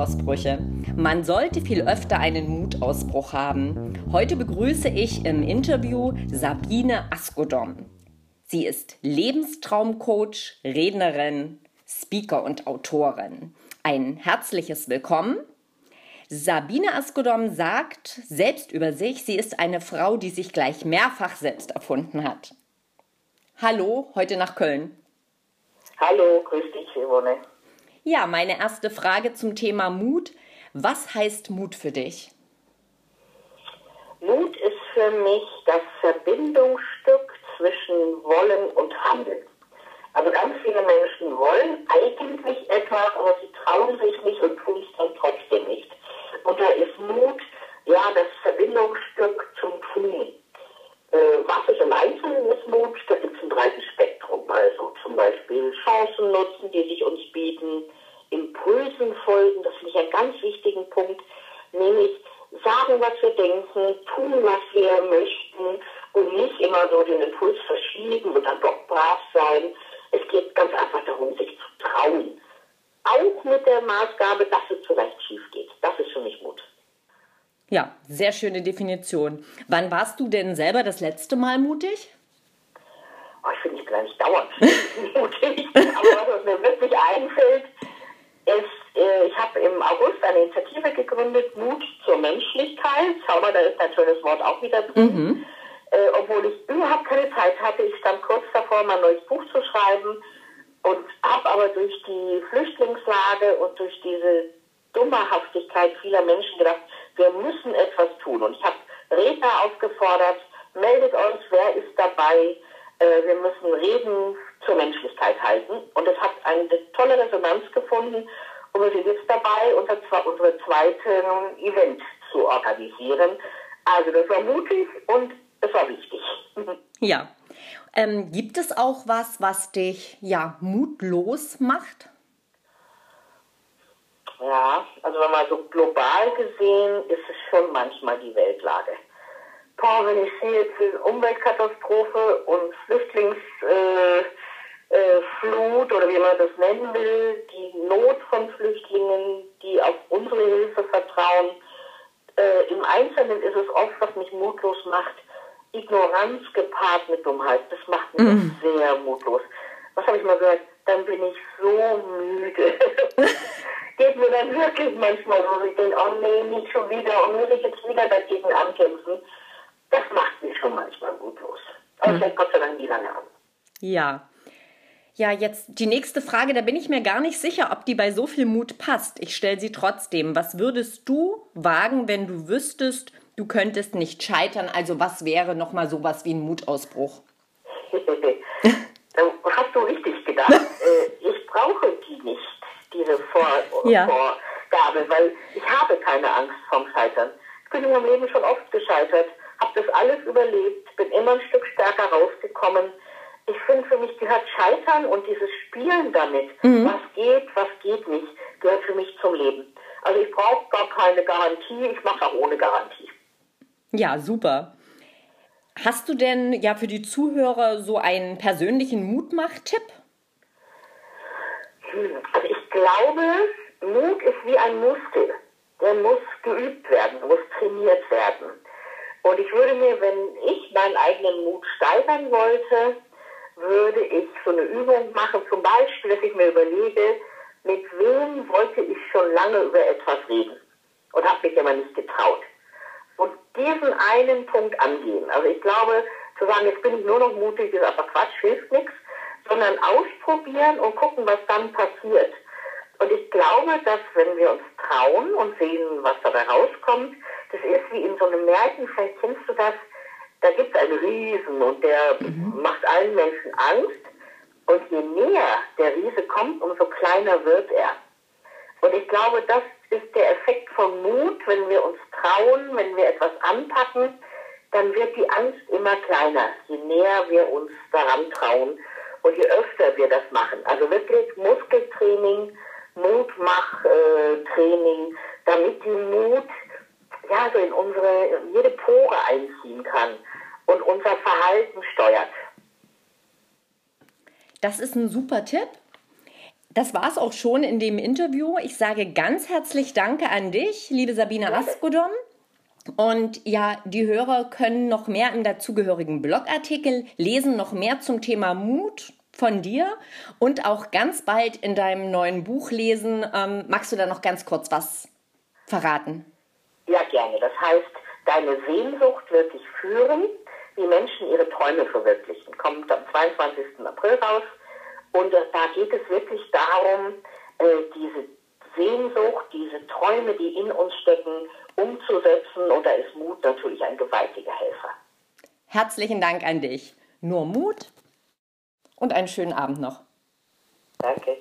Mutausbrüche. Man sollte viel öfter einen Mutausbruch haben. Heute begrüße ich im Interview Sabine Askodom. Sie ist Lebenstraumcoach, Rednerin, Speaker und Autorin. Ein herzliches Willkommen. Sabine Askodom sagt selbst über sich, sie ist eine Frau, die sich gleich mehrfach selbst erfunden hat. Hallo, heute nach Köln. Hallo, grüß dich, Simone. Ja, meine erste Frage zum Thema Mut. Was heißt Mut für dich? Mut ist für mich das Verbindungsstück zwischen Wollen und Handeln. Also ganz viele Menschen wollen eigentlich etwas, aber sie trauen sich nicht und tun es dann trotzdem nicht. Und da ist Mut, ja, das Verbindungsstück zum Tun. Äh, was ist im Einzelnen ist Mut? Da gibt es ein breites Spektrum. Also zum Beispiel Chancen nutzen, die sich uns bieten, Folgen, das finde ich einen ganz wichtigen Punkt, nämlich sagen, was wir denken, tun, was wir möchten und nicht immer so den Impuls verschieben und dann doch brav sein. Es geht ganz einfach darum, sich zu trauen. Auch mit der Maßgabe, dass es zurecht schief geht. Das ist für mich Mut. Ja, sehr schöne Definition. Wann warst du denn selber das letzte Mal mutig? Oh, ich finde, ich bin eigentlich dauernd mutig. Aber was mir wirklich einfällt, ist, äh, ich habe im August eine Initiative gegründet, Mut zur Menschlichkeit. Schau mal, da ist ein schönes Wort auch wieder drin. Mhm. Äh, obwohl ich überhaupt keine Zeit hatte, ich stand kurz davor, mein neues Buch zu schreiben und habe aber durch die Flüchtlingslage und durch diese Dummerhaftigkeit vieler Menschen gedacht, wir müssen etwas tun. Und ich habe Redner aufgefordert, meldet euch, wer ist dabei, äh, wir müssen Reden zur Menschlichkeit halten. Und es hat eine tolle Resonanz gefunden. Und wir sind jetzt dabei, unser, unsere zweite Event zu organisieren. Also das war mutig und es war wichtig. Ja. Ähm, gibt es auch was, was dich ja mutlos macht? Ja, also wenn man so global gesehen, ist es schon manchmal die Weltlage. Boah, wenn ich sehe jetzt die Umweltkatastrophe und Flüchtlingsflut äh, äh, oder wie man das nennen will, die Not von Flüchtlingen, die auf unsere Hilfe vertrauen. Äh, Im Einzelnen ist es oft, was mich mutlos macht, Ignoranz gepaart mit Dummheit. Das macht mich mm. sehr mutlos. Was habe ich mal gesagt? Dann bin ich so müde. Geht mir dann wirklich manchmal so, ich denke, oh nee, nicht schon wieder und muss ich jetzt wieder dagegen ankämpfen. Das macht mich schon manchmal mutlos. Aber mhm. Gott sei Dank nie lange an. Ja. Ja, jetzt die nächste Frage, da bin ich mir gar nicht sicher, ob die bei so viel Mut passt. Ich stelle sie trotzdem. Was würdest du wagen, wenn du wüsstest, du könntest nicht scheitern? Also was wäre nochmal sowas wie ein Mutausbruch? hast du richtig gedacht. Äh, ich brauche die nicht, diese Vor ja. Vorgabe, weil ich habe keine Angst vom Scheitern. Ich bin in meinem Leben schon oft gescheitert habe das alles überlebt, bin immer ein Stück stärker rausgekommen. Ich finde, für mich gehört Scheitern und dieses Spielen damit, mhm. was geht, was geht nicht, gehört für mich zum Leben. Also ich brauche gar keine Garantie, ich mache auch ohne Garantie. Ja, super. Hast du denn ja für die Zuhörer so einen persönlichen Mutmach-Tipp? Hm, also ich glaube, Mut ist wie ein Muskel. Der muss geübt werden, muss trainiert werden. Und ich würde mir, wenn ich meinen eigenen Mut steigern wollte, würde ich so eine Übung machen, zum Beispiel, dass ich mir überlege, mit wem wollte ich schon lange über etwas reden und habe mich aber nicht getraut. Und diesen einen Punkt angehen. Also ich glaube, zu sagen, jetzt bin ich nur noch mutig, ist aber Quatsch, hilft nichts, sondern ausprobieren und gucken, was dann passiert. Und ich glaube, dass wenn wir uns trauen und sehen, was dabei rauskommt, das ist wie in so einem Märchen, vielleicht kennst du das, da gibt es einen Riesen und der mhm. macht allen Menschen Angst. Und je näher der Riese kommt, umso kleiner wird er. Und ich glaube, das ist der Effekt von Mut, wenn wir uns trauen, wenn wir etwas anpacken, dann wird die Angst immer kleiner, je näher wir uns daran trauen und je öfter wir das machen. Also wirklich Muskeltraining, Mutmachtraining, damit die Mut ja, so in unsere, jede Pore einziehen kann und unser Verhalten steuert. Das ist ein super Tipp. das war es auch schon in dem Interview. Ich sage ganz herzlich Danke an dich, liebe Sabine Askodom. Und ja, die Hörer können noch mehr im dazugehörigen Blogartikel lesen, noch mehr zum Thema Mut von dir und auch ganz bald in deinem neuen Buch lesen. Ähm, magst du da noch ganz kurz was verraten? Gerne. Das heißt, deine Sehnsucht wird dich führen, wie Menschen ihre Träume verwirklichen. Kommt am 22. April raus. Und da geht es wirklich darum, äh, diese Sehnsucht, diese Träume, die in uns stecken, umzusetzen. Und da ist Mut natürlich ein gewaltiger Helfer. Herzlichen Dank an dich. Nur Mut und einen schönen Abend noch. Danke.